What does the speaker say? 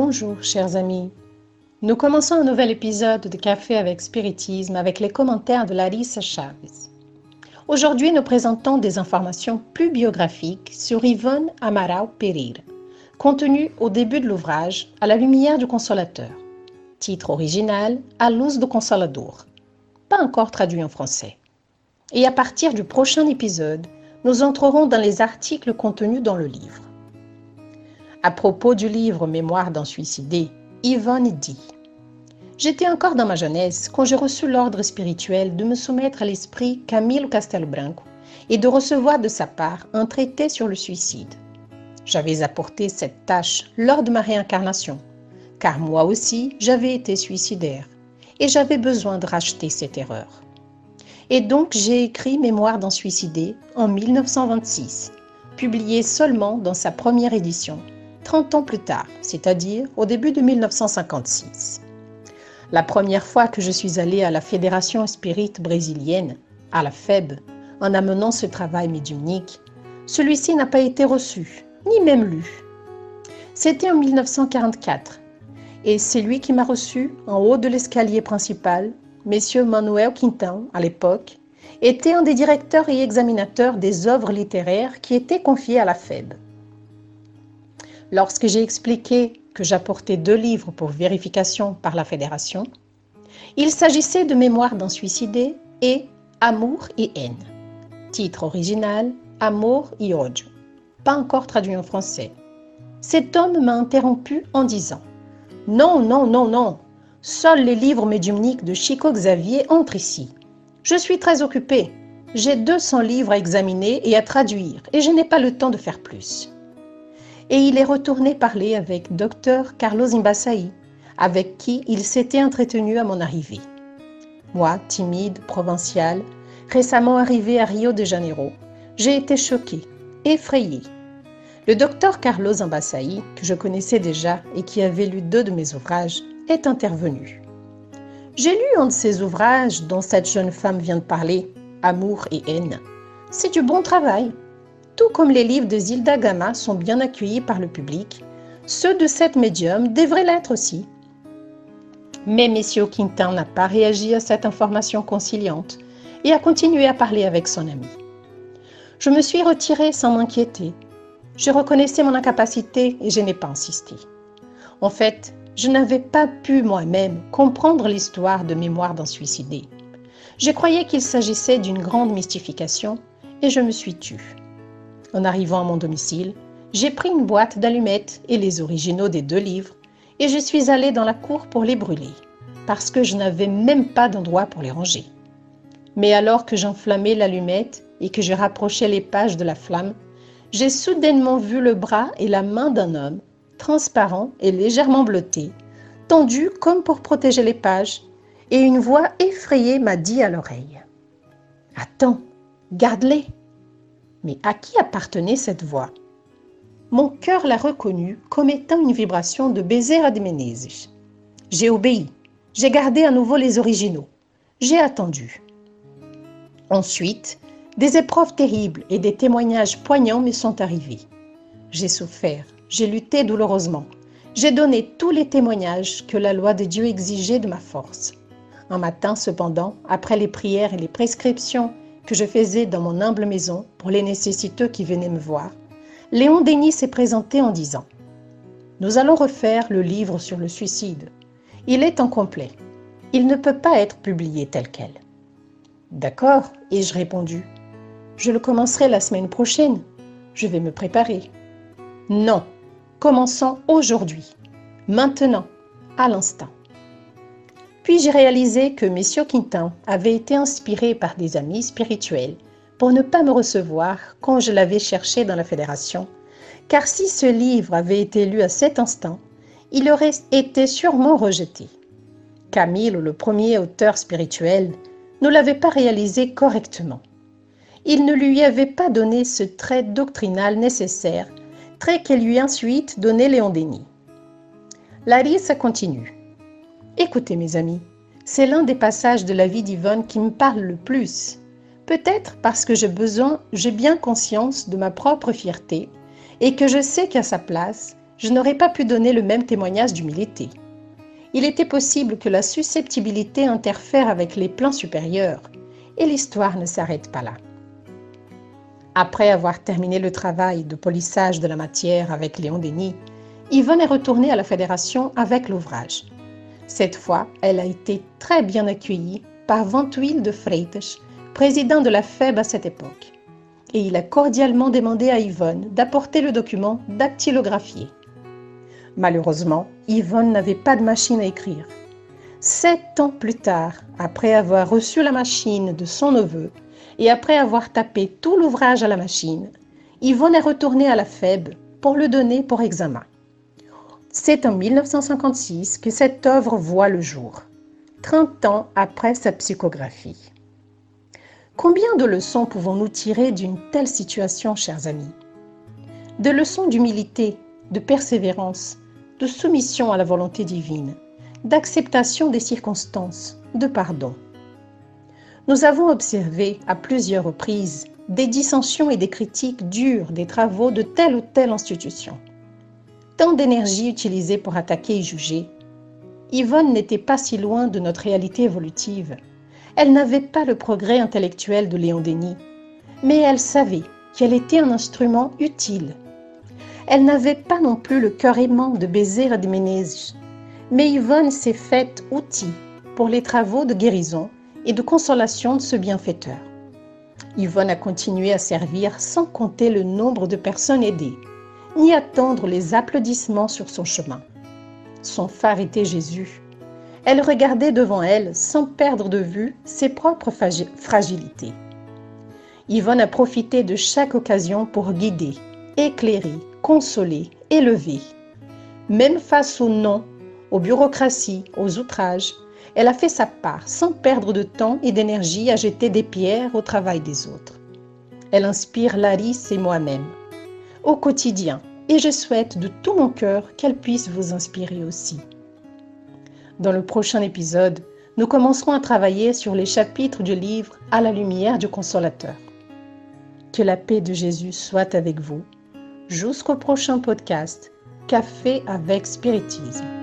Bonjour chers amis. Nous commençons un nouvel épisode de Café avec Spiritisme avec les commentaires de Larissa Chavez. Aujourd'hui, nous présentons des informations plus biographiques sur Yvonne Amaral Pereira, contenues au début de l'ouvrage À la lumière du Consolateur. Titre original À luz do Consolador. Pas encore traduit en français. Et à partir du prochain épisode, nous entrerons dans les articles contenus dans le livre. À propos du livre Mémoire d'un suicidé, Yvonne dit J'étais encore dans ma jeunesse quand j'ai reçu l'ordre spirituel de me soumettre à l'esprit Camilo Castelo Branco et de recevoir de sa part un traité sur le suicide. J'avais apporté cette tâche lors de ma réincarnation, car moi aussi j'avais été suicidaire et j'avais besoin de racheter cette erreur. Et donc j'ai écrit Mémoire d'un suicidé en 1926, publié seulement dans sa première édition, 30 ans plus tard, c'est-à-dire au début de 1956. La première fois que je suis allée à la Fédération Spirit brésilienne, à la FEB, en amenant ce travail médiumnique, celui-ci n'a pas été reçu, ni même lu. C'était en 1944, et c'est lui qui m'a reçu en haut de l'escalier principal. Monsieur Manuel Quintan, à l'époque, était un des directeurs et examinateurs des œuvres littéraires qui étaient confiées à la FEB. Lorsque j'ai expliqué que j'apportais deux livres pour vérification par la Fédération, il s'agissait de Mémoire d'un suicidé et Amour et haine. Titre original Amour et odio. Pas encore traduit en français. Cet homme m'a interrompu en disant Non, non, non, non. Seuls les livres médiumniques de Chico Xavier entrent ici. Je suis très occupé. J'ai 200 livres à examiner et à traduire et je n'ai pas le temps de faire plus et il est retourné parler avec Dr Carlos Imbasaï, avec qui il s'était entretenu à mon arrivée. Moi, timide, provinciale, récemment arrivée à Rio de Janeiro, j'ai été choquée, effrayée. Le docteur Carlos Imbasaï, que je connaissais déjà et qui avait lu deux de mes ouvrages, est intervenu. J'ai lu un de ces ouvrages dont cette jeune femme vient de parler, Amour et haine. C'est du bon travail, tout comme les livres de Zilda Gama sont bien accueillis par le public, ceux de cette médium devraient l'être aussi. Mais M. Quintin n'a pas réagi à cette information conciliante et a continué à parler avec son ami. Je me suis retirée sans m'inquiéter. Je reconnaissais mon incapacité et je n'ai pas insisté. En fait, je n'avais pas pu moi-même comprendre l'histoire de mémoire d'un suicidé. Je croyais qu'il s'agissait d'une grande mystification et je me suis tue. En arrivant à mon domicile, j'ai pris une boîte d'allumettes et les originaux des deux livres et je suis allée dans la cour pour les brûler, parce que je n'avais même pas d'endroit pour les ranger. Mais alors que j'enflammais l'allumette et que je rapprochais les pages de la flamme, j'ai soudainement vu le bras et la main d'un homme, transparent et légèrement bleuté, tendu comme pour protéger les pages, et une voix effrayée m'a dit à l'oreille Attends, garde-les mais à qui appartenait cette voix? Mon cœur l'a reconnue comme étant une vibration de Bezerra de Menezes. J'ai obéi. J'ai gardé à nouveau les originaux. J'ai attendu. Ensuite, des épreuves terribles et des témoignages poignants me sont arrivés. J'ai souffert, j'ai lutté douloureusement. J'ai donné tous les témoignages que la loi de Dieu exigeait de ma force. Un matin, cependant, après les prières et les prescriptions que je faisais dans mon humble maison pour les nécessiteux qui venaient me voir, Léon Denis s'est présenté en disant Nous allons refaire le livre sur le suicide. Il est incomplet. Il ne peut pas être publié tel quel. D'accord, ai-je répondu. Je le commencerai la semaine prochaine. Je vais me préparer. Non, commençons aujourd'hui, maintenant, à l'instant. Puis j'ai réalisé que M. Quintin avait été inspiré par des amis spirituels pour ne pas me recevoir quand je l'avais cherché dans la fédération, car si ce livre avait été lu à cet instant, il aurait été sûrement rejeté. Camille, le premier auteur spirituel, ne l'avait pas réalisé correctement. Il ne lui avait pas donné ce trait doctrinal nécessaire, trait qu'elle lui ensuite donné Léon Denis. Larissa continue. Écoutez mes amis, c'est l'un des passages de la vie d'Yvonne qui me parle le plus. Peut-être parce que j'ai besoin, j'ai bien conscience de ma propre fierté et que je sais qu'à sa place, je n'aurais pas pu donner le même témoignage d'humilité. Il était possible que la susceptibilité interfère avec les plans supérieurs, et l'histoire ne s'arrête pas là. Après avoir terminé le travail de polissage de la matière avec Léon Denis, Yvonne est retournée à la fédération avec l'ouvrage. Cette fois, elle a été très bien accueillie par Ventuil de Freitas, président de la FEB à cette époque. Et il a cordialement demandé à Yvonne d'apporter le document dactylographié. Malheureusement, Yvonne n'avait pas de machine à écrire. Sept ans plus tard, après avoir reçu la machine de son neveu et après avoir tapé tout l'ouvrage à la machine, Yvonne est retournée à la FEB pour le donner pour examen. C'est en 1956 que cette œuvre voit le jour, 30 ans après sa psychographie. Combien de leçons pouvons-nous tirer d'une telle situation, chers amis? De leçons d'humilité, de persévérance, de soumission à la volonté divine, d'acceptation des circonstances, de pardon. Nous avons observé à plusieurs reprises des dissensions et des critiques dures des travaux de telle ou telle institution. Tant d'énergie utilisée pour attaquer et juger. Yvonne n'était pas si loin de notre réalité évolutive. Elle n'avait pas le progrès intellectuel de Léon Denis, mais elle savait qu'elle était un instrument utile elle n'avait pas non plus le cœur aimant de baiser Adménèse, mais Yvonne s'est faite outil pour les travaux de guérison et de consolation de ce bienfaiteur. Yvonne a continué à servir sans compter le nombre de personnes aidées, ni attendre les applaudissements sur son chemin. Son phare était Jésus. Elle regardait devant elle sans perdre de vue ses propres fragilités. Yvonne a profité de chaque occasion pour guider, éclairer, consoler, élever. Même face aux noms, aux bureaucraties, aux outrages, elle a fait sa part sans perdre de temps et d'énergie à jeter des pierres au travail des autres. Elle inspire Larisse et moi-même au quotidien et je souhaite de tout mon cœur qu'elle puisse vous inspirer aussi. Dans le prochain épisode, nous commencerons à travailler sur les chapitres du livre À la lumière du consolateur. Que la paix de Jésus soit avec vous jusqu'au prochain podcast Café avec Spiritisme.